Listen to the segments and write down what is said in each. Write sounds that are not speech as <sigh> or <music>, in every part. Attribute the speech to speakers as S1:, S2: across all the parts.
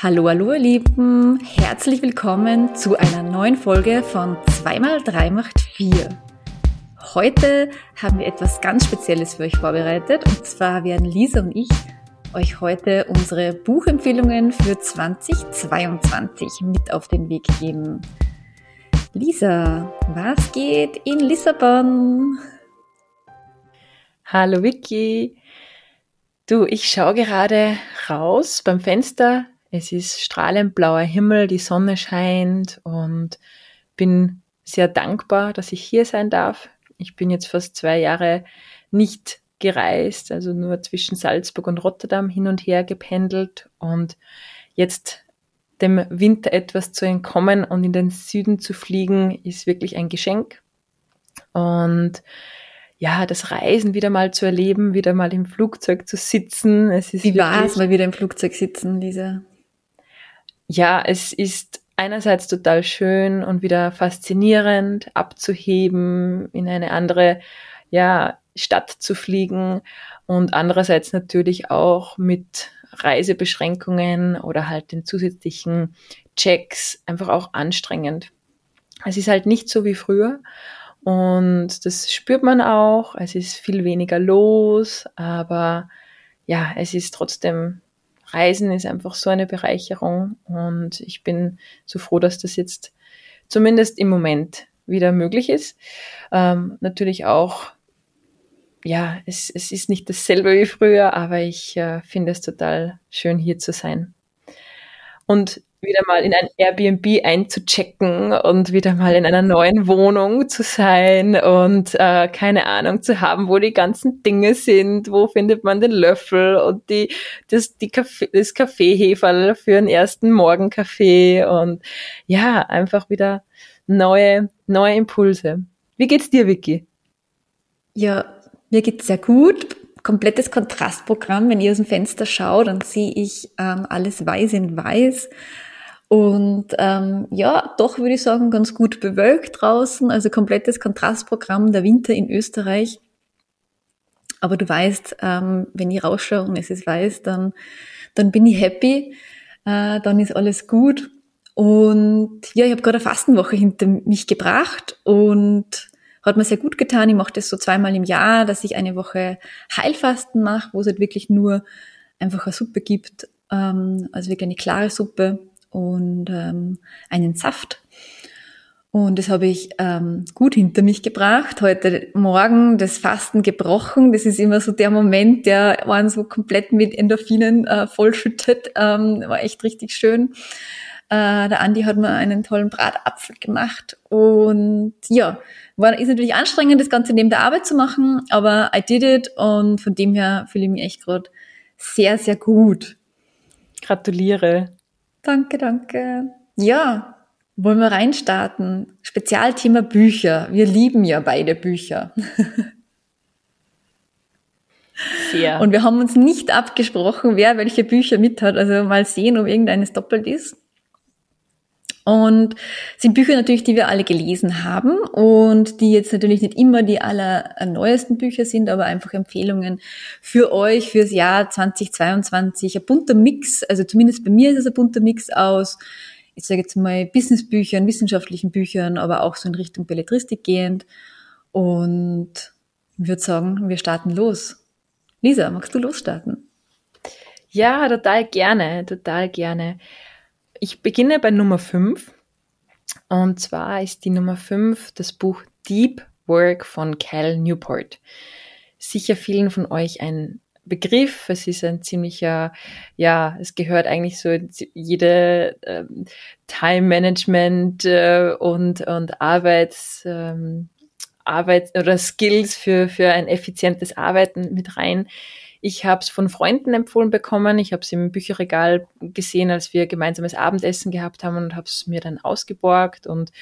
S1: Hallo, hallo ihr Lieben, herzlich willkommen zu einer neuen Folge von 2x3 macht 4. Heute haben wir etwas ganz Spezielles für euch vorbereitet und zwar werden Lisa und ich euch heute unsere Buchempfehlungen für 2022 mit auf den Weg geben. Lisa, was geht in Lissabon?
S2: Hallo Vicky. Du, ich schaue gerade raus beim Fenster es ist strahlend blauer Himmel, die Sonne scheint und bin sehr dankbar, dass ich hier sein darf. Ich bin jetzt fast zwei Jahre nicht gereist, also nur zwischen Salzburg und Rotterdam hin und her gependelt und jetzt dem Winter etwas zu entkommen und in den Süden zu fliegen, ist wirklich ein Geschenk. Und ja, das Reisen wieder mal zu erleben, wieder mal im Flugzeug zu sitzen.
S1: Es ist Wie war es mal wieder im Flugzeug sitzen, Lisa?
S2: Ja, es ist einerseits total schön und wieder faszinierend abzuheben, in eine andere ja, Stadt zu fliegen und andererseits natürlich auch mit Reisebeschränkungen oder halt den zusätzlichen Checks einfach auch anstrengend. Es ist halt nicht so wie früher und das spürt man auch. Es ist viel weniger los, aber ja, es ist trotzdem Reisen ist einfach so eine Bereicherung und ich bin so froh, dass das jetzt zumindest im Moment wieder möglich ist. Ähm, natürlich auch, ja, es, es ist nicht dasselbe wie früher, aber ich äh, finde es total schön, hier zu sein. Und wieder mal in ein Airbnb einzuchecken und wieder mal in einer neuen Wohnung zu sein und äh, keine Ahnung zu haben, wo die ganzen Dinge sind, wo findet man den Löffel und die, das, die Kaffee, das Kaffeeheferl für den ersten Morgenkaffee und ja, einfach wieder neue, neue Impulse. Wie geht's dir, Vicky?
S1: Ja, mir geht's sehr gut komplettes Kontrastprogramm. Wenn ihr aus dem Fenster schaut, dann sehe ich ähm, alles weiß in weiß. Und ähm, ja, doch würde ich sagen, ganz gut bewölkt draußen, also komplettes Kontrastprogramm, der Winter in Österreich. Aber du weißt, ähm, wenn ich rausschaue und es ist weiß, dann, dann bin ich happy, äh, dann ist alles gut. Und ja, ich habe gerade eine Fastenwoche hinter mich gebracht und hat mir sehr gut getan. Ich mache das so zweimal im Jahr, dass ich eine Woche Heilfasten mache, wo es halt wirklich nur einfach eine Suppe gibt, ähm, also wirklich eine klare Suppe und ähm, einen Saft. Und das habe ich ähm, gut hinter mich gebracht. Heute Morgen das Fasten gebrochen. Das ist immer so der Moment, der einen so komplett mit Endorphinen äh, vollschüttet. Ähm, war echt richtig schön. Äh, der Andi hat mir einen tollen Bratapfel gemacht. Und ja, war, ist natürlich anstrengend, das Ganze neben der Arbeit zu machen, aber I did it und von dem her fühle ich mich echt gerade sehr, sehr gut.
S2: Gratuliere.
S1: Danke, danke. Ja, wollen wir reinstarten? Spezialthema Bücher. Wir lieben ja beide Bücher. Sehr. Und wir haben uns nicht abgesprochen, wer welche Bücher mit hat. Also mal sehen, ob irgendeines doppelt ist. Und sind Bücher natürlich, die wir alle gelesen haben und die jetzt natürlich nicht immer die allerneuesten Bücher sind, aber einfach Empfehlungen für euch fürs Jahr 2022. Ein bunter Mix, also zumindest bei mir ist es ein bunter Mix aus, ich sage jetzt mal Businessbüchern, wissenschaftlichen Büchern, aber auch so in Richtung Belletristik gehend. Und ich würde sagen, wir starten los. Lisa, magst du losstarten?
S2: Ja, total gerne, total gerne. Ich beginne bei Nummer 5. Und zwar ist die Nummer 5 das Buch Deep Work von Cal Newport. Sicher vielen von euch ein Begriff. Es ist ein ziemlicher, ja, es gehört eigentlich so jede ähm, Time Management äh, und, und Arbeits, ähm, Arbeits oder Skills für, für ein effizientes Arbeiten mit rein. Ich habe es von Freunden empfohlen bekommen. Ich habe es im Bücherregal gesehen, als wir gemeinsames Abendessen gehabt haben und habe es mir dann ausgeborgt und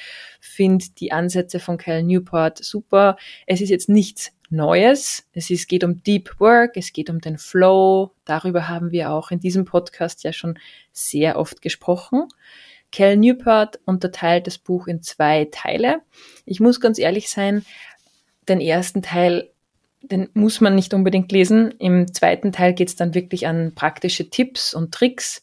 S2: finde die Ansätze von Cal Newport super. Es ist jetzt nichts Neues. Es ist, geht um Deep Work, es geht um den Flow. Darüber haben wir auch in diesem Podcast ja schon sehr oft gesprochen. Cal Newport unterteilt das Buch in zwei Teile. Ich muss ganz ehrlich sein, den ersten Teil den muss man nicht unbedingt lesen. Im zweiten Teil geht es dann wirklich an praktische Tipps und Tricks,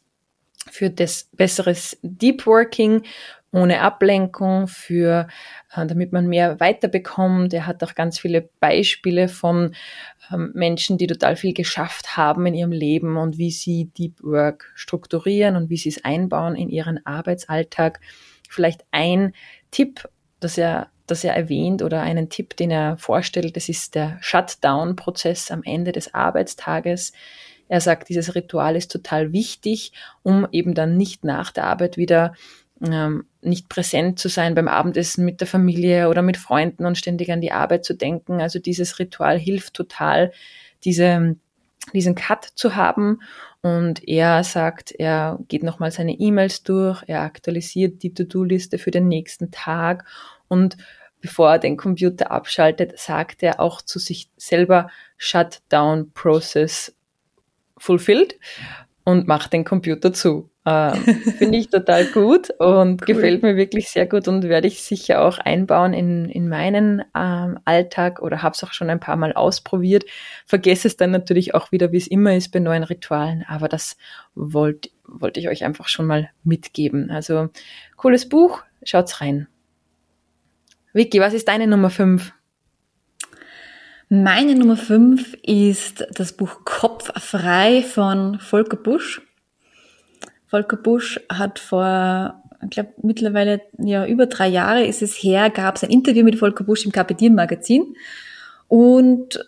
S2: für das besseres Deep Working ohne Ablenkung, für äh, damit man mehr weiterbekommt. Er hat auch ganz viele Beispiele von ähm, Menschen, die total viel geschafft haben in ihrem Leben und wie sie Deep Work strukturieren und wie sie es einbauen in ihren Arbeitsalltag. Vielleicht ein Tipp, dass er das er erwähnt oder einen Tipp, den er vorstellt, das ist der Shutdown-Prozess am Ende des Arbeitstages. Er sagt, dieses Ritual ist total wichtig, um eben dann nicht nach der Arbeit wieder ähm, nicht präsent zu sein beim Abendessen mit der Familie oder mit Freunden und ständig an die Arbeit zu denken. Also dieses Ritual hilft total, diese, diesen Cut zu haben. Und er sagt, er geht nochmal seine E-Mails durch, er aktualisiert die To-Do-Liste für den nächsten Tag und bevor er den Computer abschaltet, sagt er auch zu sich selber Shutdown Process fulfilled und macht den Computer zu. Ähm, Finde ich total gut und cool. gefällt mir wirklich sehr gut und werde ich sicher auch einbauen in, in meinen ähm, Alltag oder habe es auch schon ein paar Mal ausprobiert. Vergesse es dann natürlich auch wieder, wie es immer ist bei neuen Ritualen, aber das wollte wollte ich euch einfach schon mal mitgeben. Also cooles Buch, schaut's rein. Vicky, was ist deine Nummer 5?
S1: Meine Nummer 5 ist das Buch Kopf frei von Volker Busch. Volker Busch hat vor, ich glaube mittlerweile ja über drei Jahre ist es her, gab es ein Interview mit Volker Busch im Kapitieren Magazin und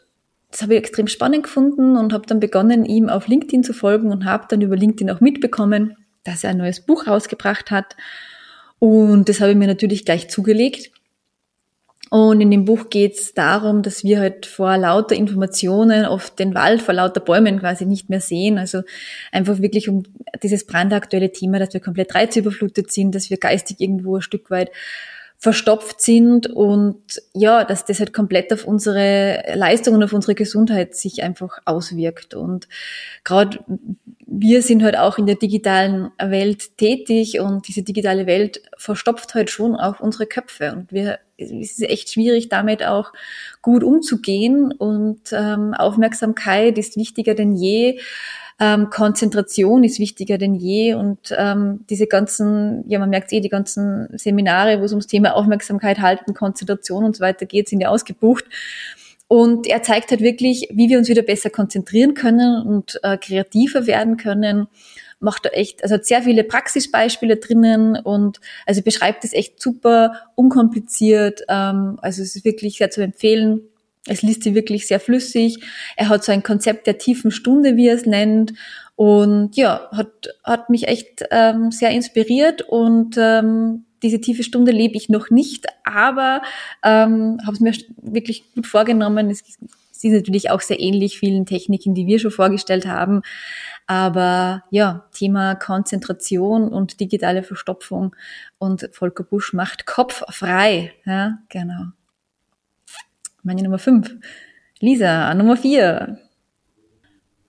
S1: das habe ich extrem spannend gefunden und habe dann begonnen, ihm auf LinkedIn zu folgen und habe dann über LinkedIn auch mitbekommen, dass er ein neues Buch rausgebracht hat. Und das habe ich mir natürlich gleich zugelegt und in dem Buch geht es darum, dass wir halt vor lauter Informationen oft den Wald vor lauter Bäumen quasi nicht mehr sehen. Also einfach wirklich um dieses brandaktuelle Thema, dass wir komplett reizüberflutet sind, dass wir geistig irgendwo ein Stück weit verstopft sind und ja, dass das halt komplett auf unsere Leistung und auf unsere Gesundheit sich einfach auswirkt. Und gerade wir sind halt auch in der digitalen Welt tätig und diese digitale Welt verstopft halt schon auch unsere Köpfe und wir es ist echt schwierig, damit auch gut umzugehen und ähm, Aufmerksamkeit ist wichtiger denn je. Ähm, Konzentration ist wichtiger denn je und ähm, diese ganzen, ja man merkt eh, die ganzen Seminare, wo es ums Thema Aufmerksamkeit halten, Konzentration und so weiter geht, sind ja ausgebucht. Und er zeigt halt wirklich, wie wir uns wieder besser konzentrieren können und äh, kreativer werden können. Macht da echt, also hat sehr viele Praxisbeispiele drinnen und also beschreibt es echt super, unkompliziert. Ähm, also es ist wirklich sehr zu empfehlen. Es liest sie wirklich sehr flüssig. Er hat so ein Konzept der tiefen Stunde, wie er es nennt. Und ja, hat, hat mich echt ähm, sehr inspiriert und ähm, diese tiefe Stunde lebe ich noch nicht, aber ähm, habe es mir wirklich gut vorgenommen. Es, es ist natürlich auch sehr ähnlich vielen Techniken, die wir schon vorgestellt haben. Aber ja, Thema Konzentration und digitale Verstopfung und Volker Busch macht Kopf frei. Ja, genau meine Nummer fünf. Lisa, Nummer vier.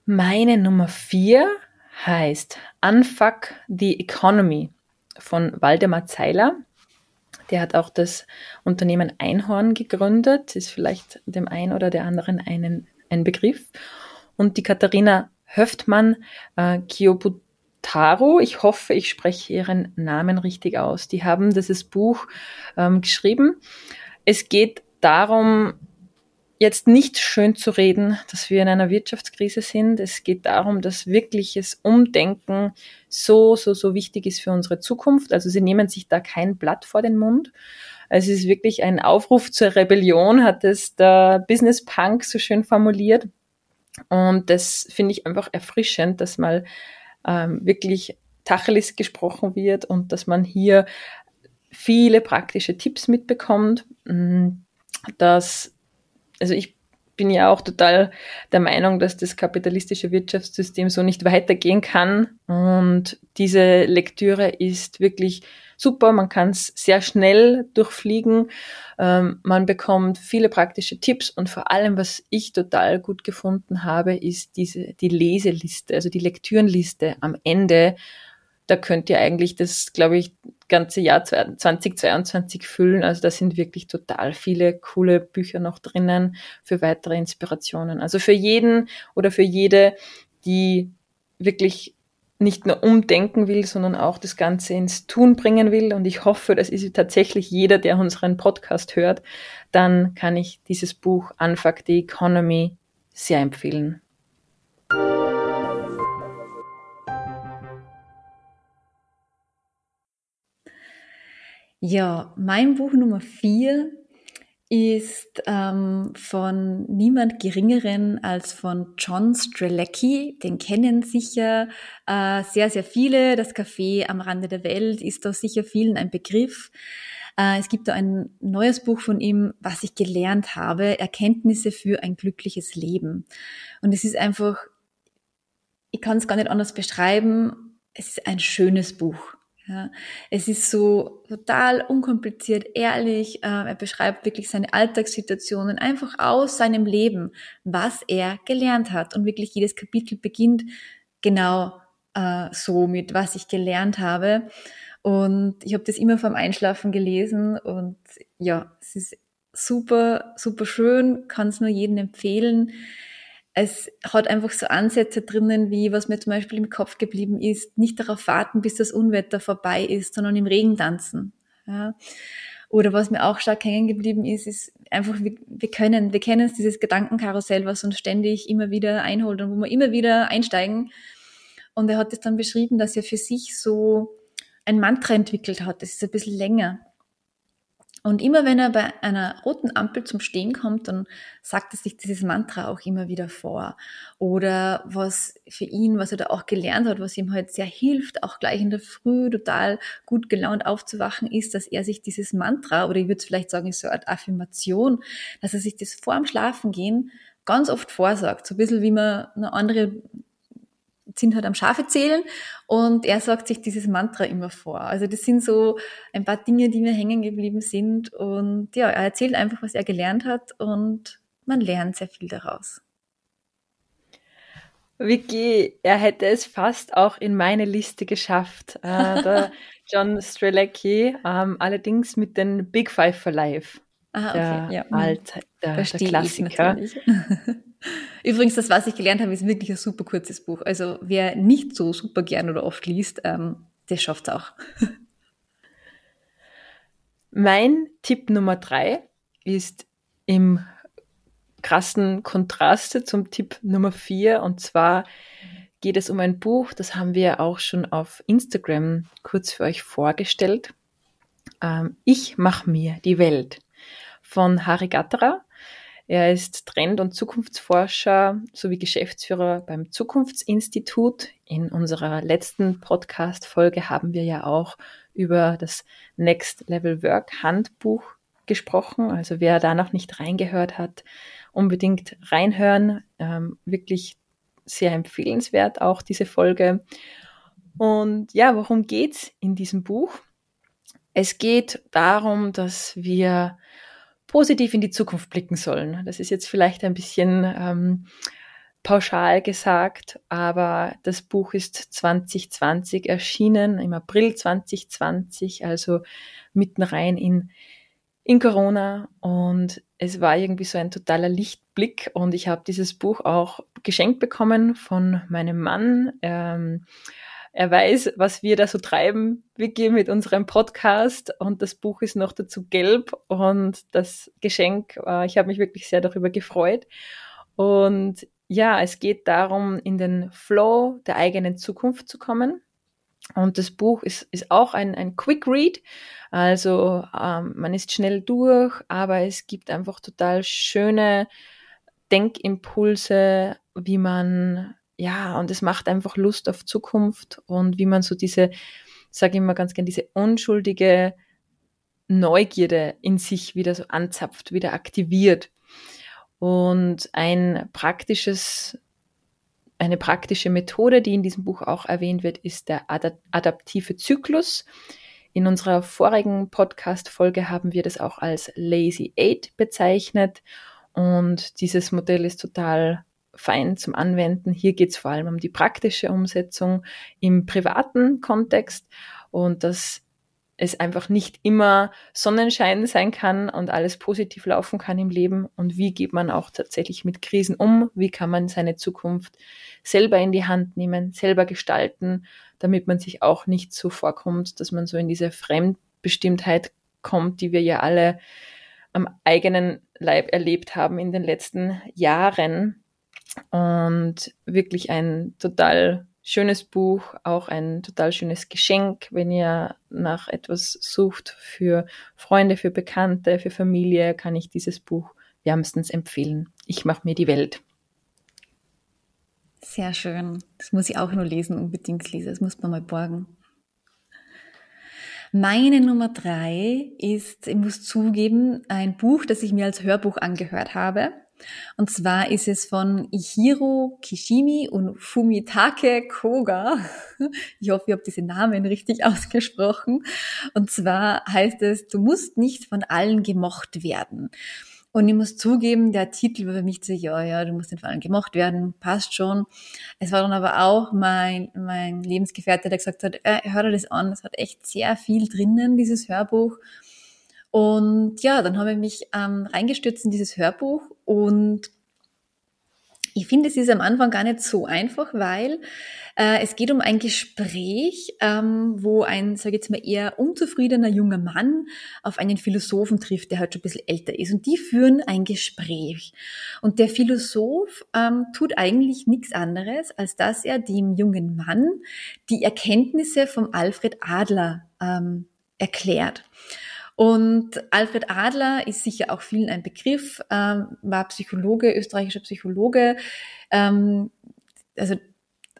S2: Meine Nummer vier heißt Unfuck the Economy von Waldemar Zeiler. Der hat auch das Unternehmen Einhorn gegründet, ist vielleicht dem einen oder der anderen einen, ein Begriff. Und die Katharina Höftmann äh, Kiobutaro, ich hoffe, ich spreche ihren Namen richtig aus, die haben dieses Buch ähm, geschrieben. Es geht darum, jetzt nicht schön zu reden, dass wir in einer Wirtschaftskrise sind. Es geht darum, dass wirkliches Umdenken so, so, so wichtig ist für unsere Zukunft. Also sie nehmen sich da kein Blatt vor den Mund. Es ist wirklich ein Aufruf zur Rebellion, hat es der Business Punk so schön formuliert. Und das finde ich einfach erfrischend, dass mal ähm, wirklich Tacheles gesprochen wird und dass man hier viele praktische Tipps mitbekommt, mm, dass also ich bin ja auch total der Meinung, dass das kapitalistische Wirtschaftssystem so nicht weitergehen kann. Und diese Lektüre ist wirklich super. Man kann es sehr schnell durchfliegen. Ähm, man bekommt viele praktische Tipps und vor allem, was ich total gut gefunden habe, ist diese, die Leseliste, also die Lektürenliste am Ende. Da könnt ihr eigentlich das, glaube ich, ganze Jahr 2022 füllen. Also da sind wirklich total viele coole Bücher noch drinnen für weitere Inspirationen. Also für jeden oder für jede, die wirklich nicht nur umdenken will, sondern auch das Ganze ins Tun bringen will. Und ich hoffe, das ist tatsächlich jeder, der unseren Podcast hört, dann kann ich dieses Buch Unfuck the Economy sehr empfehlen.
S1: Ja, mein Buch Nummer vier ist ähm, von niemand Geringeren als von John Strelecki. Den kennen sicher äh, sehr, sehr viele. Das Café am Rande der Welt ist da sicher vielen ein Begriff. Äh, es gibt da ein neues Buch von ihm, was ich gelernt habe, Erkenntnisse für ein glückliches Leben. Und es ist einfach, ich kann es gar nicht anders beschreiben, es ist ein schönes Buch. Ja, es ist so total unkompliziert, ehrlich. Äh, er beschreibt wirklich seine Alltagssituationen einfach aus seinem Leben, was er gelernt hat. Und wirklich jedes Kapitel beginnt genau äh, so mit, was ich gelernt habe. Und ich habe das immer vorm Einschlafen gelesen und ja, es ist super, super schön, kann es nur jedem empfehlen es hat einfach so Ansätze drinnen, wie was mir zum Beispiel im Kopf geblieben ist, nicht darauf warten, bis das Unwetter vorbei ist, sondern im Regen tanzen. Ja. Oder was mir auch stark hängen geblieben ist, ist einfach, wir, wir können, wir kennen es, dieses Gedankenkarussell, was uns ständig immer wieder einholt und wo wir immer wieder einsteigen. Und er hat es dann beschrieben, dass er für sich so ein Mantra entwickelt hat. Das ist ein bisschen länger. Und immer wenn er bei einer roten Ampel zum Stehen kommt, dann sagt er sich dieses Mantra auch immer wieder vor. Oder was für ihn, was er da auch gelernt hat, was ihm halt sehr hilft, auch gleich in der Früh total gut gelaunt aufzuwachen, ist, dass er sich dieses Mantra, oder ich würde es vielleicht sagen, ist so eine Art Affirmation, dass er sich das vor dem Schlafengehen ganz oft vorsagt. So ein bisschen wie man eine andere sind halt am Schafe zählen und er sagt sich dieses Mantra immer vor. Also das sind so ein paar Dinge, die mir hängen geblieben sind und ja, er erzählt einfach, was er gelernt hat und man lernt sehr viel daraus.
S2: Vicky, er hätte es fast auch in meine Liste geschafft. Äh, <laughs> der John Strelecki, ähm, allerdings mit den Big Five for Life. Ah, okay. Der ja. alte, der, der Klassiker. <laughs>
S1: Übrigens, das, was ich gelernt habe, ist wirklich ein super kurzes Buch. Also wer nicht so super gern oder oft liest, ähm, der schafft es auch. <laughs>
S2: mein Tipp Nummer drei ist im krassen Kontrast zum Tipp Nummer vier und zwar geht es um ein Buch, das haben wir auch schon auf Instagram kurz für euch vorgestellt. Ähm, ich mach mir die Welt von Harry Gatterer. Er ist Trend- und Zukunftsforscher sowie Geschäftsführer beim Zukunftsinstitut. In unserer letzten Podcast-Folge haben wir ja auch über das Next Level Work Handbuch gesprochen. Also wer da noch nicht reingehört hat, unbedingt reinhören. Ähm, wirklich sehr empfehlenswert auch diese Folge. Und ja, worum geht's in diesem Buch? Es geht darum, dass wir positiv in die Zukunft blicken sollen. Das ist jetzt vielleicht ein bisschen ähm, pauschal gesagt, aber das Buch ist 2020 erschienen, im April 2020, also mitten rein in, in Corona und es war irgendwie so ein totaler Lichtblick und ich habe dieses Buch auch geschenkt bekommen von meinem Mann. Ähm, er weiß, was wir da so treiben, Vicky, mit unserem Podcast. Und das Buch ist noch dazu gelb. Und das Geschenk, äh, ich habe mich wirklich sehr darüber gefreut. Und ja, es geht darum, in den Flow der eigenen Zukunft zu kommen. Und das Buch ist, ist auch ein, ein Quick Read. Also ähm, man ist schnell durch, aber es gibt einfach total schöne Denkimpulse, wie man ja, und es macht einfach Lust auf Zukunft und wie man so diese, sage ich immer ganz gern, diese unschuldige Neugierde in sich wieder so anzapft, wieder aktiviert. Und ein praktisches, eine praktische Methode, die in diesem Buch auch erwähnt wird, ist der adaptive Zyklus. In unserer vorigen Podcast-Folge haben wir das auch als Lazy Eight bezeichnet. Und dieses Modell ist total fein zum Anwenden. Hier geht es vor allem um die praktische Umsetzung im privaten Kontext und das es einfach nicht immer Sonnenschein sein kann und alles positiv laufen kann im Leben. Und wie geht man auch tatsächlich mit Krisen um, wie kann man seine Zukunft selber in die Hand nehmen, selber gestalten, damit man sich auch nicht so vorkommt, dass man so in diese Fremdbestimmtheit kommt, die wir ja alle am eigenen Leib erlebt haben in den letzten Jahren und wirklich ein total schönes Buch, auch ein total schönes Geschenk, wenn ihr nach etwas sucht für Freunde, für Bekannte, für Familie, kann ich dieses Buch wärmstens empfehlen. Ich mache mir die Welt.
S1: Sehr schön. Das muss ich auch nur lesen, unbedingt lesen. Das muss man mal borgen. Meine Nummer drei ist, ich muss zugeben, ein Buch, das ich mir als Hörbuch angehört habe. Und zwar ist es von Ihiro Kishimi und Fumitake Koga. <laughs> Ich hoffe, ich habe diese Namen richtig <laughs> ausgesprochen. Und zwar heißt es, du musst nicht von allen gemocht werden. Und ich muss zugeben, der Titel war für mich so, ja, ja, du musst nicht von allen gemocht werden, passt schon. Es war dann aber auch mein, mein Lebensgefährte, der gesagt hat, äh, hör dir das an, es hat echt sehr viel drinnen, dieses Hörbuch. Und ja, dann habe ich mich ähm, reingestürzt in dieses Hörbuch und ich finde, es ist am Anfang gar nicht so einfach, weil äh, es geht um ein Gespräch, ähm, wo ein, sage ich jetzt mal, eher unzufriedener junger Mann auf einen Philosophen trifft, der halt schon ein bisschen älter ist. Und die führen ein Gespräch. Und der Philosoph ähm, tut eigentlich nichts anderes, als dass er dem jungen Mann die Erkenntnisse vom Alfred Adler ähm, erklärt. Und Alfred Adler ist sicher auch vielen ein Begriff, ähm, war Psychologe, österreichischer Psychologe. Ähm, also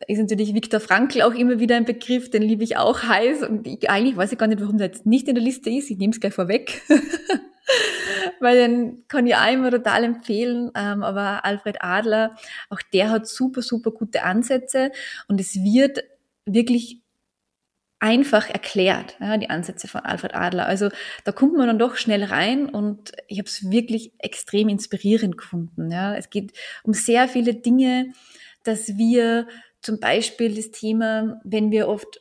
S1: ist natürlich Viktor Frankl auch immer wieder ein Begriff, den liebe ich auch heiß. Und ich, eigentlich weiß ich gar nicht, warum der jetzt nicht in der Liste ist. Ich nehme es gleich vorweg. <laughs> Weil den kann ich auch immer total empfehlen. Ähm, aber Alfred Adler, auch der hat super, super gute Ansätze. Und es wird wirklich einfach erklärt, ja, die Ansätze von Alfred Adler. Also da kommt man dann doch schnell rein und ich habe es wirklich extrem inspirierend gefunden. Ja. Es geht um sehr viele Dinge, dass wir zum Beispiel das Thema, wenn wir oft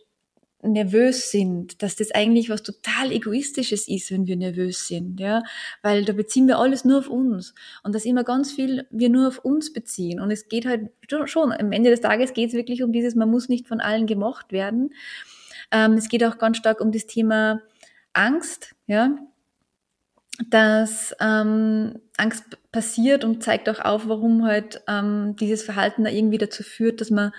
S1: nervös sind, dass das eigentlich was total egoistisches ist, wenn wir nervös sind, ja, weil da beziehen wir alles nur auf uns und dass immer ganz viel wir nur auf uns beziehen und es geht halt schon, am Ende des Tages geht es wirklich um dieses, man muss nicht von allen gemocht werden ähm, es geht auch ganz stark um das Thema Angst, ja, dass ähm, Angst passiert und zeigt auch auf, warum halt ähm, dieses Verhalten da irgendwie dazu führt, dass man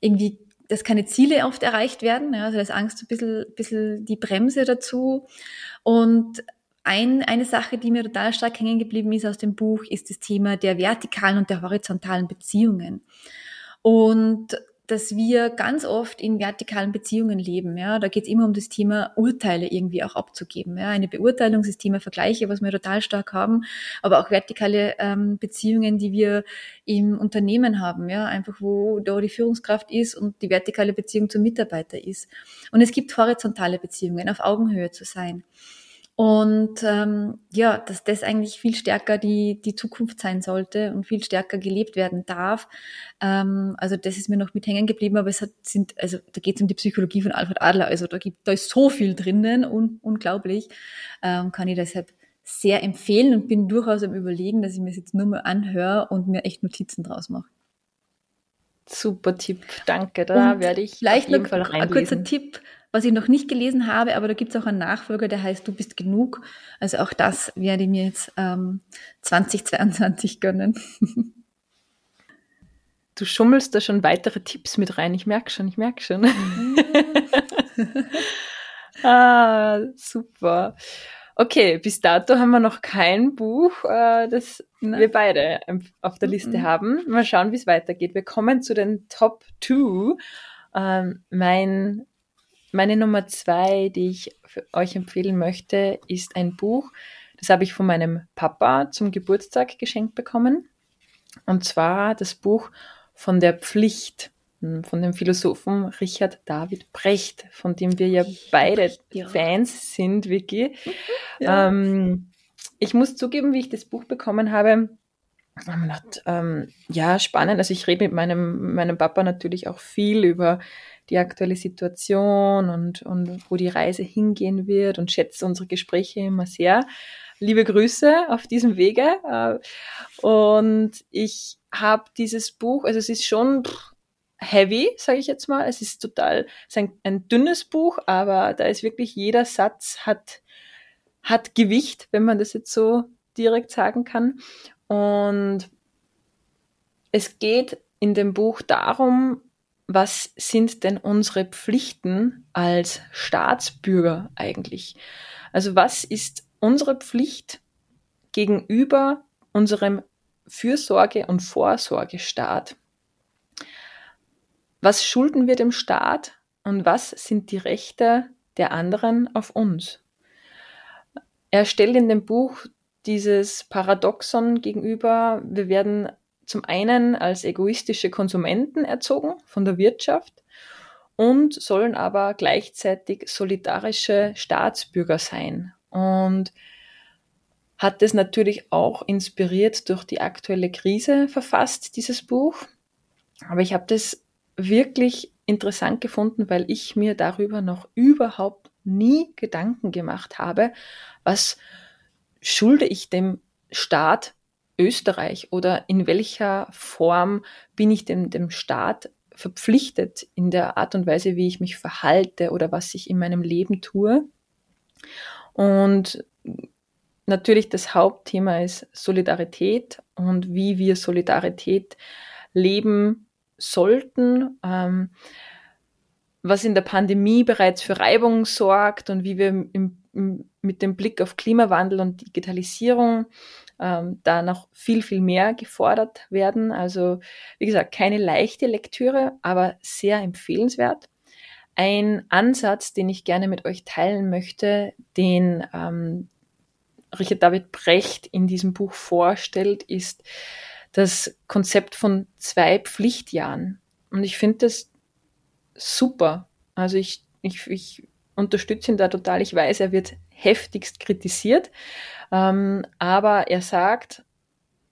S1: irgendwie, dass keine Ziele oft erreicht werden. Ja, also da ist Angst ein bisschen, bisschen die Bremse dazu. Und ein, eine Sache, die mir total stark hängen geblieben ist aus dem Buch, ist das Thema der vertikalen und der horizontalen Beziehungen. Und dass wir ganz oft in vertikalen Beziehungen leben. Ja, da geht es immer um das Thema Urteile irgendwie auch abzugeben. Ja, eine Beurteilung, das Thema Vergleiche, was wir total stark haben, aber auch vertikale ähm, Beziehungen, die wir im Unternehmen haben. Ja, einfach wo da die Führungskraft ist und die vertikale Beziehung zum Mitarbeiter ist. Und es gibt horizontale Beziehungen, auf Augenhöhe zu sein. Und ähm, ja, dass das eigentlich viel stärker die, die Zukunft sein sollte und viel stärker gelebt werden darf. Ähm, also das ist mir noch mit hängen geblieben, aber es hat, sind, also da geht es um die Psychologie von Alfred Adler. Also da gibt, da ist so viel drinnen, un, unglaublich. Ähm, kann ich deshalb sehr empfehlen und bin durchaus am überlegen, dass ich mir das jetzt nur mal anhöre und mir echt Notizen draus mache.
S2: Super Tipp, danke. Da und werde ich
S1: vielleicht noch ein kurzer Tipp was ich noch nicht gelesen habe, aber da gibt es auch einen Nachfolger, der heißt Du bist genug. Also auch das werde ich mir jetzt ähm, 2022 <laughs> gönnen.
S2: Du schummelst da schon weitere Tipps mit rein. Ich merke schon, ich merke schon. <laughs> ah, super. Okay, bis dato haben wir noch kein Buch, äh, das Nein. wir beide auf der Liste mhm. haben. Mal schauen, wie es weitergeht. Wir kommen zu den Top 2. Ähm, mein meine Nummer zwei, die ich für euch empfehlen möchte, ist ein Buch. Das habe ich von meinem Papa zum Geburtstag geschenkt bekommen. Und zwar das Buch von der Pflicht hm, von dem Philosophen Richard David Brecht, von dem wir ja beide ja. Fans sind, Vicky. <laughs> Ja. Ähm, ich muss zugeben, wie ich das Buch bekommen habe, gedacht, ähm, ja, spannend. Also ich rede mit meinem, meinem Papa natürlich auch viel über die aktuelle Situation und, und wo die Reise hingehen wird und schätze unsere Gespräche immer sehr. Liebe Grüße auf diesem Wege. Äh, und ich habe dieses Buch, also es ist schon heavy, sage ich jetzt mal. Es ist total, es ist ein, ein dünnes Buch, aber da ist wirklich jeder Satz hat, hat Gewicht, wenn man das jetzt so direkt sagen kann. Und es geht in dem Buch darum, was sind denn unsere Pflichten als Staatsbürger eigentlich? Also was ist unsere Pflicht gegenüber unserem Fürsorge- und Vorsorgestaat? Was schulden wir dem Staat und was sind die Rechte der anderen auf uns? Er stellt in dem Buch dieses Paradoxon gegenüber, wir werden zum einen als egoistische Konsumenten erzogen von der Wirtschaft und sollen aber gleichzeitig solidarische Staatsbürger sein. Und hat es natürlich auch inspiriert durch die aktuelle Krise verfasst, dieses Buch. Aber ich habe das wirklich interessant gefunden, weil ich mir darüber noch überhaupt nie Gedanken gemacht habe, was schulde ich dem Staat Österreich oder in welcher Form bin ich dem, dem Staat verpflichtet in der Art und Weise, wie ich mich verhalte oder was ich in meinem Leben tue. Und natürlich das Hauptthema ist Solidarität und wie wir Solidarität leben sollten, ähm, was in der Pandemie bereits für Reibung sorgt und wie wir im, im, mit dem Blick auf Klimawandel und Digitalisierung ähm, da noch viel, viel mehr gefordert werden. Also wie gesagt, keine leichte Lektüre, aber sehr empfehlenswert. Ein Ansatz, den ich gerne mit euch teilen möchte, den ähm, Richard David Brecht in diesem Buch vorstellt, ist das Konzept von zwei Pflichtjahren. Und ich finde das super. Also ich, ich, ich unterstütze ihn da total. Ich weiß, er wird heftigst kritisiert. Ähm, aber er sagt,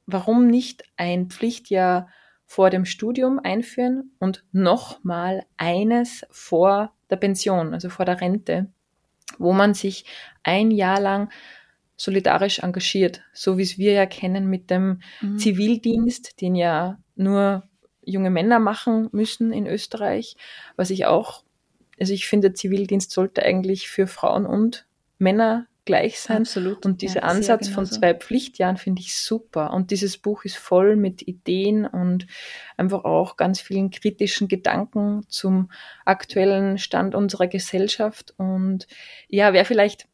S2: warum nicht ein Pflichtjahr vor dem Studium einführen und nochmal eines vor der Pension, also vor der Rente, wo man sich ein Jahr lang solidarisch engagiert, so wie es wir ja kennen mit dem mhm. Zivildienst, den ja nur junge Männer machen müssen in Österreich, was ich auch, also ich finde, Zivildienst sollte eigentlich für Frauen und Männer gleich sein.
S1: Absolut.
S2: Und dieser ja, Ansatz von zwei Pflichtjahren finde ich super. Und dieses Buch ist voll mit Ideen und einfach auch ganz vielen kritischen Gedanken zum aktuellen Stand unserer Gesellschaft. Und ja, wer vielleicht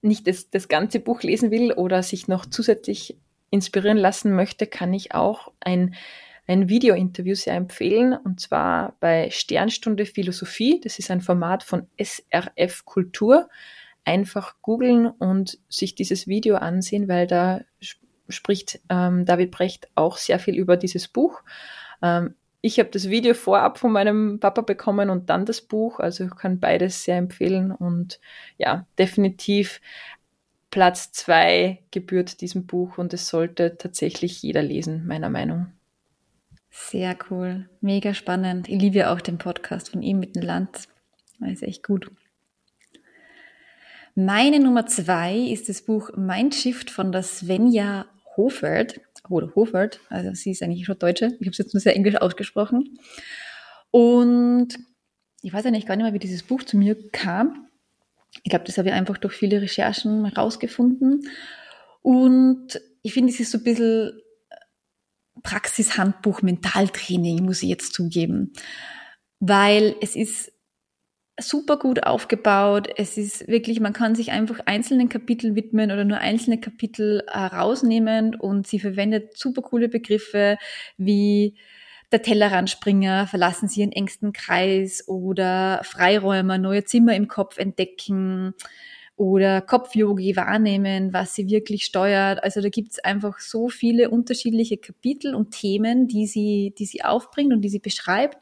S2: nicht das, das ganze Buch lesen will oder sich noch zusätzlich inspirieren lassen möchte, kann ich auch ein ein Video-Interview sehr empfehlen, und zwar bei Sternstunde Philosophie. Das ist ein Format von SRF Kultur einfach googeln und sich dieses Video ansehen, weil da spricht ähm, David Brecht auch sehr viel über dieses Buch. Ähm, ich habe das Video vorab von meinem Papa bekommen und dann das Buch, also ich kann beides sehr empfehlen und ja, definitiv Platz zwei gebührt diesem Buch und es sollte tatsächlich jeder lesen, meiner Meinung.
S1: Sehr cool, mega spannend. Ich liebe auch den Podcast von ihm mit dem Land. Das ist echt gut. Meine Nummer zwei ist das Buch Mindshift von der Svenja Hofert. Oder Hofert, also sie ist eigentlich schon Deutsche. Ich habe es jetzt nur sehr englisch ausgesprochen. Und ich weiß eigentlich gar nicht mehr, wie dieses Buch zu mir kam. Ich glaube, das habe ich einfach durch viele Recherchen rausgefunden. Und ich finde, es ist so ein bisschen Praxishandbuch Mentaltraining, muss ich jetzt zugeben. Weil es ist super gut aufgebaut. Es ist wirklich, man kann sich einfach einzelnen Kapiteln widmen oder nur einzelne Kapitel herausnehmen und sie verwendet super coole Begriffe wie der Tellerrandspringer, verlassen Sie Ihren engsten Kreis oder Freiräumer, neue Zimmer im Kopf entdecken oder Kopfyogi wahrnehmen, was sie wirklich steuert. Also da gibt's einfach so viele unterschiedliche Kapitel und Themen, die sie, die sie aufbringt und die sie beschreibt,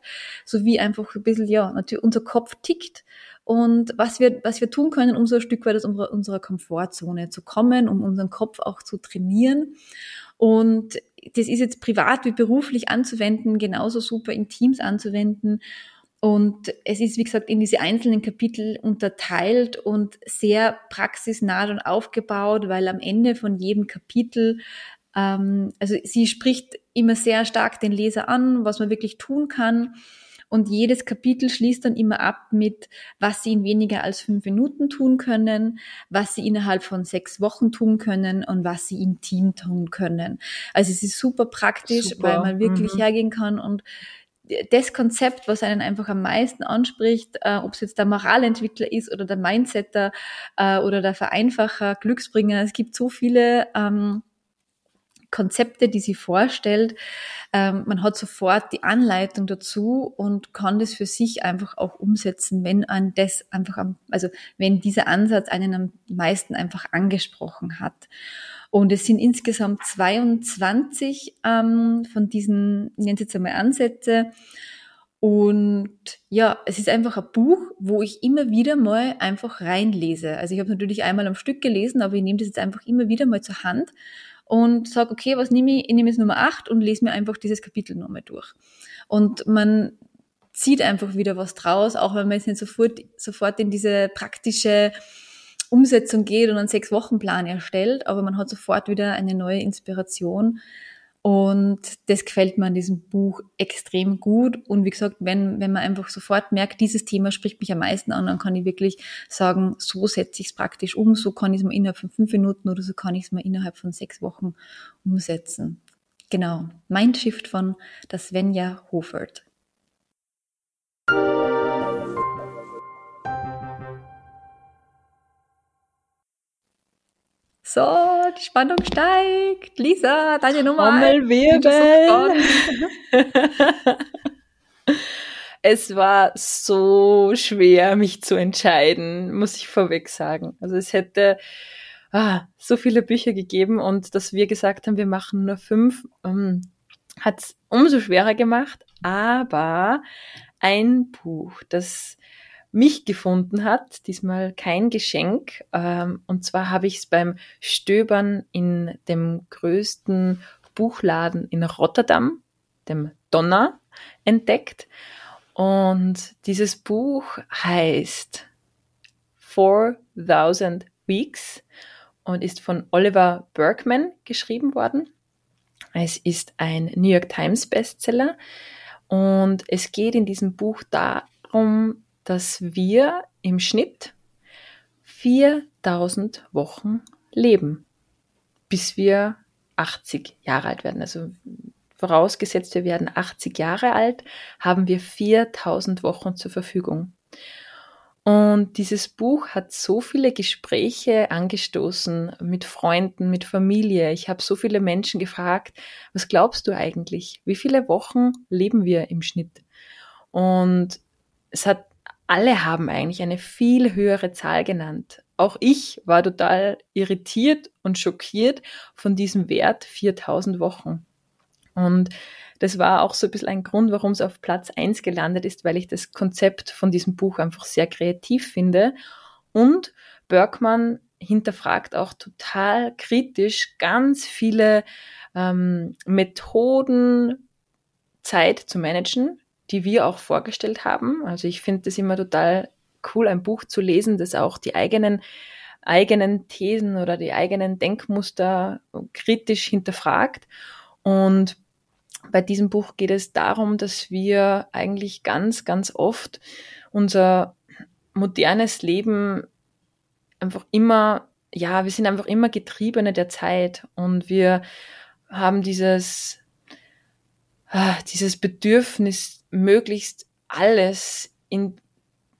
S1: sowie einfach ein bisschen, ja, natürlich unser Kopf tickt und was wir, was wir tun können, um so ein Stück weit aus unserer, unserer Komfortzone zu kommen, um unseren Kopf auch zu trainieren. Und das ist jetzt privat wie beruflich anzuwenden, genauso super in Teams anzuwenden. Und es ist, wie gesagt, in diese einzelnen Kapitel unterteilt und sehr praxisnah und aufgebaut, weil am Ende von jedem Kapitel, ähm, also sie spricht immer sehr stark den Leser an, was man wirklich tun kann. Und jedes Kapitel schließt dann immer ab mit, was sie in weniger als fünf Minuten tun können, was sie innerhalb von sechs Wochen tun können und was sie im Team tun können. Also es ist super praktisch, super. weil man wirklich mhm. hergehen kann und das Konzept, was einen einfach am meisten anspricht, äh, ob es jetzt der Moralentwickler ist oder der Mindsetter äh, oder der Vereinfacher, Glücksbringer, es gibt so viele ähm, Konzepte, die sie vorstellt. Ähm, man hat sofort die Anleitung dazu und kann das für sich einfach auch umsetzen, wenn an das einfach am, also wenn dieser Ansatz einen am meisten einfach angesprochen hat. Und es sind insgesamt 22 ähm, von diesen, ich nenne es jetzt einmal Ansätze. Und ja, es ist einfach ein Buch, wo ich immer wieder mal einfach reinlese. Also ich habe natürlich einmal am Stück gelesen, aber ich nehme das jetzt einfach immer wieder mal zur Hand und sage, okay, was nehme ich? Ich nehme jetzt Nummer 8 und lese mir einfach dieses Kapitel nochmal durch. Und man zieht einfach wieder was draus, auch wenn man jetzt nicht sofort, sofort in diese praktische Umsetzung geht und einen Sechs-Wochen-Plan erstellt, aber man hat sofort wieder eine neue Inspiration und das gefällt mir an diesem Buch extrem gut. Und wie gesagt, wenn, wenn man einfach sofort merkt, dieses Thema spricht mich am meisten an, dann kann ich wirklich sagen, so setze ich es praktisch um, so kann ich es mal innerhalb von fünf Minuten oder so kann ich es mal innerhalb von sechs Wochen umsetzen. Genau. Mindshift von der Svenja Hofert. So, die Spannung steigt. Lisa, deine Nummer.
S2: Trommelwirbel. <laughs> es war so schwer, mich zu entscheiden, muss ich vorweg sagen. Also es hätte ah, so viele Bücher gegeben und dass wir gesagt haben, wir machen nur fünf, ähm, hat es umso schwerer gemacht. Aber ein Buch, das mich gefunden hat. Diesmal kein Geschenk. Ähm, und zwar habe ich es beim Stöbern in dem größten Buchladen in Rotterdam, dem Donner, entdeckt. Und dieses Buch heißt 4000 Weeks und ist von Oliver Bergman geschrieben worden. Es ist ein New York Times Bestseller und es geht in diesem Buch darum, dass wir im Schnitt 4000 Wochen leben, bis wir 80 Jahre alt werden. Also vorausgesetzt, wir werden 80 Jahre alt, haben wir 4000 Wochen zur Verfügung. Und dieses Buch hat so viele Gespräche angestoßen mit Freunden, mit Familie. Ich habe so viele Menschen gefragt, was glaubst du eigentlich? Wie viele Wochen leben wir im Schnitt? Und es hat alle haben eigentlich eine viel höhere Zahl genannt. Auch ich war total irritiert und schockiert von diesem Wert 4000 Wochen. Und das war auch so ein bisschen ein Grund, warum es auf Platz eins gelandet ist, weil ich das Konzept von diesem Buch einfach sehr kreativ finde. Und Bergmann hinterfragt auch total kritisch ganz viele ähm, Methoden, Zeit zu managen, die wir auch vorgestellt haben. Also ich finde es immer total cool, ein Buch zu lesen, das auch die eigenen eigenen Thesen oder die eigenen Denkmuster kritisch hinterfragt. Und bei diesem Buch geht es darum, dass wir eigentlich ganz, ganz oft unser modernes Leben einfach immer, ja, wir sind einfach immer Getriebene der Zeit und wir haben dieses, ah, dieses Bedürfnis, möglichst alles in,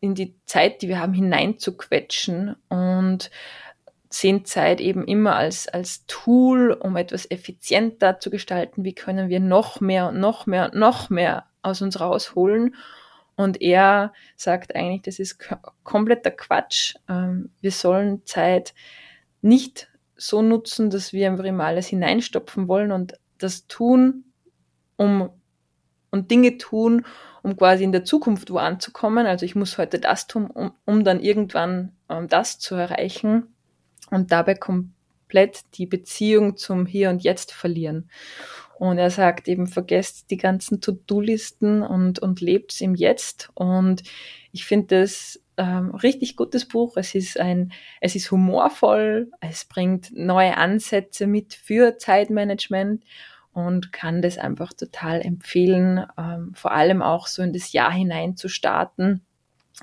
S2: in die Zeit, die wir haben, hineinzuquetschen und sehen Zeit eben immer als, als Tool, um etwas effizienter zu gestalten. Wie können wir noch mehr und noch mehr und noch mehr aus uns rausholen? Und er sagt eigentlich, das ist kompletter Quatsch. Ähm, wir sollen Zeit nicht so nutzen, dass wir einfach immer alles hineinstopfen wollen und das tun, um und Dinge tun, um quasi in der Zukunft wo anzukommen. Also ich muss heute das tun, um, um dann irgendwann ähm, das zu erreichen und dabei komplett die Beziehung zum Hier und Jetzt verlieren. Und er sagt eben, vergesst die ganzen To-Do-Listen und, und lebt im Jetzt. Und ich finde das ähm, richtig gutes Buch. Es ist ein, es ist humorvoll, es bringt neue Ansätze mit für Zeitmanagement und kann das einfach total empfehlen, ähm, vor allem auch so in das Jahr hinein zu starten.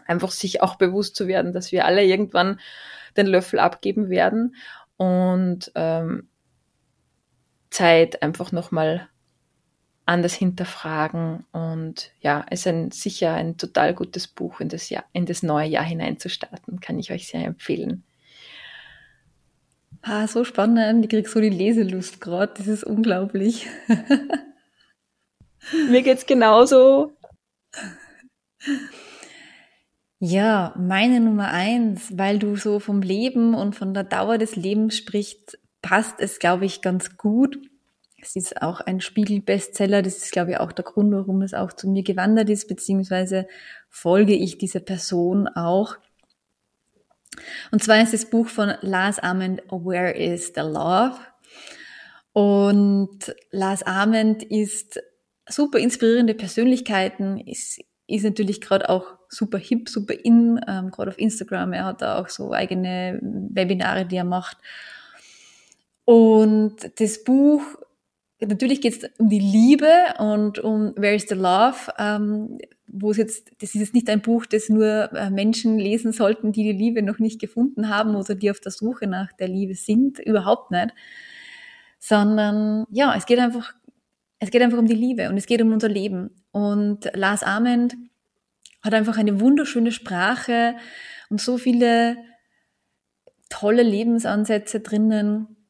S2: Einfach sich auch bewusst zu werden, dass wir alle irgendwann den Löffel abgeben werden und ähm, Zeit einfach nochmal anders hinterfragen und ja, es ist ein, sicher ein total gutes Buch in das, Jahr, in das neue Jahr hineinzustarten, kann ich euch sehr empfehlen.
S1: Ah, so spannend, ich krieg so die Leselust gerade, das ist unglaublich. <laughs>
S2: Mir geht's genauso.
S1: Ja, meine Nummer eins, weil du so vom Leben und von der Dauer des Lebens sprichst, passt es, glaube ich, ganz gut. Es ist auch ein Spiegel-Bestseller. Das ist, glaube ich, auch der Grund, warum es auch zu mir gewandert ist, beziehungsweise folge ich dieser Person auch. Und zwar ist das Buch von Lars Ament, Where is the Love? Und Lars Ament ist super inspirierende Persönlichkeiten, ist, ist natürlich gerade auch super hip, super in, ähm, gerade auf Instagram. Er hat da auch so eigene Webinare, die er macht. Und das Buch, natürlich geht es um die Liebe und um Where is the Love, ähm, wo es jetzt, das ist jetzt nicht ein Buch, das nur äh, Menschen lesen sollten, die die Liebe noch nicht gefunden haben oder die auf der Suche nach der Liebe sind, überhaupt nicht. Sondern ja, es geht einfach, es geht einfach um die Liebe und es geht um unser Leben. Und Lars Ament hat einfach eine wunderschöne Sprache und so viele tolle Lebensansätze drinnen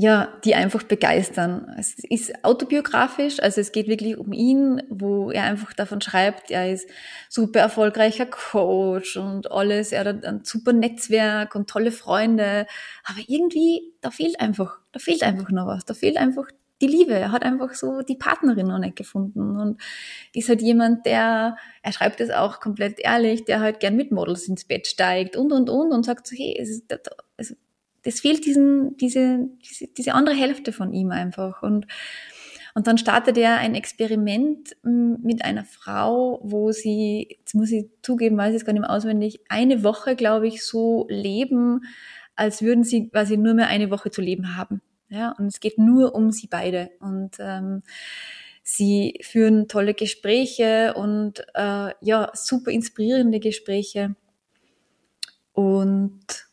S1: ja, die einfach begeistern. Es ist autobiografisch, also es geht wirklich um ihn, wo er einfach davon schreibt, er ist super erfolgreicher Coach und alles, er hat ein super Netzwerk und tolle Freunde, aber irgendwie, da fehlt einfach, da fehlt einfach noch was, da fehlt einfach die Liebe. Er hat einfach so die Partnerin noch nicht gefunden und ist halt jemand, der, er schreibt es auch komplett ehrlich, der halt gern mit Models ins Bett steigt und und und und sagt so, hey, es ist, es, fehlt diesen, diese, diese, diese andere Hälfte von ihm einfach. Und, und dann startet er ein Experiment mit einer Frau, wo sie, jetzt muss ich zugeben, weiß ich es gar nicht mehr auswendig, eine Woche, glaube ich, so leben, als würden sie quasi nur mehr eine Woche zu leben haben. Ja, und es geht nur um sie beide. Und ähm, sie führen tolle Gespräche und äh, ja, super inspirierende Gespräche. Und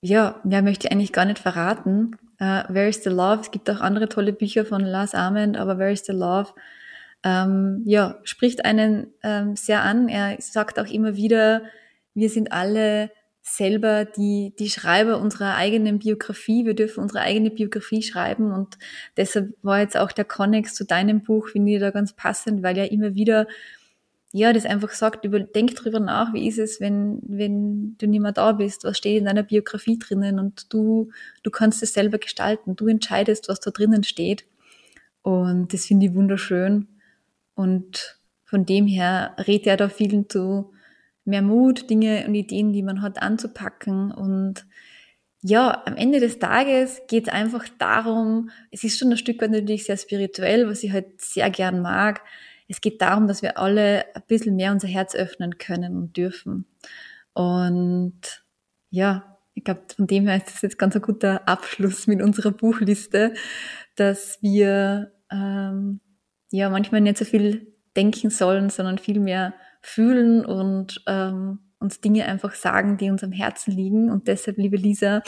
S1: ja, mehr möchte ich eigentlich gar nicht verraten. Uh, Where is the Love? Es gibt auch andere tolle Bücher von Lars Ament, aber Where is the Love? Ähm, ja, spricht einen ähm, sehr an. Er sagt auch immer wieder, wir sind alle selber die, die Schreiber unserer eigenen Biografie. Wir dürfen unsere eigene Biografie schreiben und deshalb war jetzt auch der Connex zu deinem Buch, finde ich da ganz passend, weil er immer wieder ja, das einfach sagt, über, denk drüber nach, wie ist es, wenn, wenn du nicht mehr da bist, was steht in deiner Biografie drinnen und du, du kannst es selber gestalten, du entscheidest, was da drinnen steht. Und das finde ich wunderschön. Und von dem her redet er da vielen zu mehr Mut, Dinge und Ideen, die man hat, anzupacken. Und ja, am Ende des Tages geht es einfach darum, es ist schon ein Stück weit natürlich sehr spirituell, was ich halt sehr gern mag, es geht darum, dass wir alle ein bisschen mehr unser Herz öffnen können und dürfen. Und ja, ich glaube, von dem her ist das jetzt ganz ein guter Abschluss mit unserer Buchliste, dass wir ähm, ja manchmal nicht so viel denken sollen, sondern viel mehr fühlen und ähm, uns Dinge einfach sagen, die uns am Herzen liegen. Und deshalb, liebe Lisa,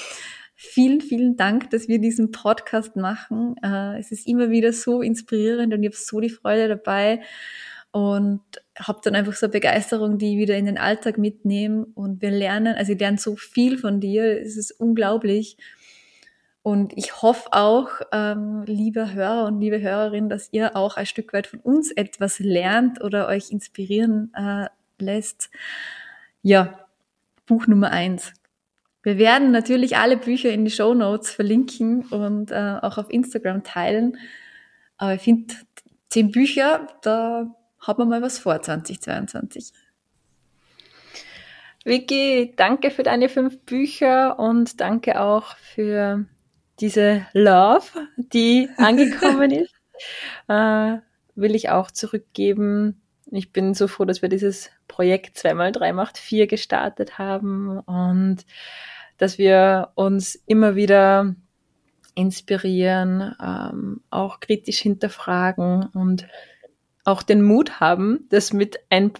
S1: Vielen, vielen Dank, dass wir diesen Podcast machen. Äh, es ist immer wieder so inspirierend und ich habe so die Freude dabei und habe dann einfach so eine Begeisterung, die ich wieder in den Alltag mitnehme und wir lernen, also ich lerne so viel von dir, es ist unglaublich. Und ich hoffe auch, ähm, liebe Hörer und liebe Hörerin, dass ihr auch ein Stück weit von uns etwas lernt oder euch inspirieren äh, lässt. Ja, Buch Nummer eins. Wir werden natürlich alle Bücher in die Show Notes verlinken und äh, auch auf Instagram teilen. Aber ich finde, zehn Bücher, da haben wir mal was vor 2022.
S2: Vicky, danke für deine fünf Bücher und danke auch für diese Love, die <laughs> angekommen ist, äh, will ich auch zurückgeben. Ich bin so froh, dass wir dieses Projekt 2x3 macht 4 gestartet haben und dass wir uns immer wieder inspirieren, ähm, auch kritisch hinterfragen und auch den Mut haben, das mit ein,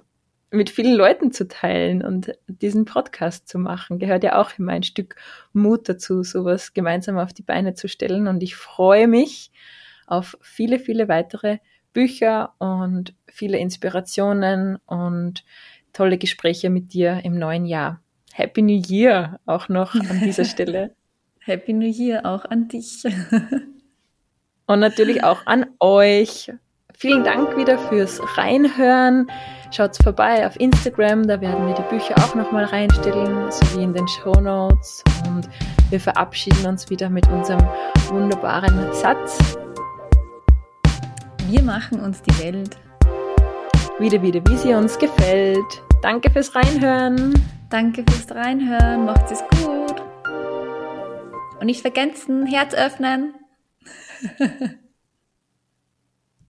S2: mit vielen Leuten zu teilen und diesen Podcast zu machen, gehört ja auch immer ein Stück Mut dazu, sowas gemeinsam auf die Beine zu stellen. Und ich freue mich auf viele, viele weitere Bücher und viele Inspirationen und tolle Gespräche mit dir im neuen Jahr. Happy New Year auch noch an dieser <laughs> Stelle.
S1: Happy New Year auch an dich.
S2: und natürlich auch an euch. Vielen Dank wieder fürs Reinhören. Schaut vorbei auf Instagram, da werden wir die Bücher auch nochmal reinstellen, sowie in den Show Notes. Und wir verabschieden uns wieder mit unserem wunderbaren Satz.
S1: Wir machen uns die Welt
S2: wieder, wieder, wie sie uns gefällt. Danke fürs Reinhören.
S1: Danke fürs Reinhören. Macht es gut. Und nicht vergessen, Herz öffnen. <laughs>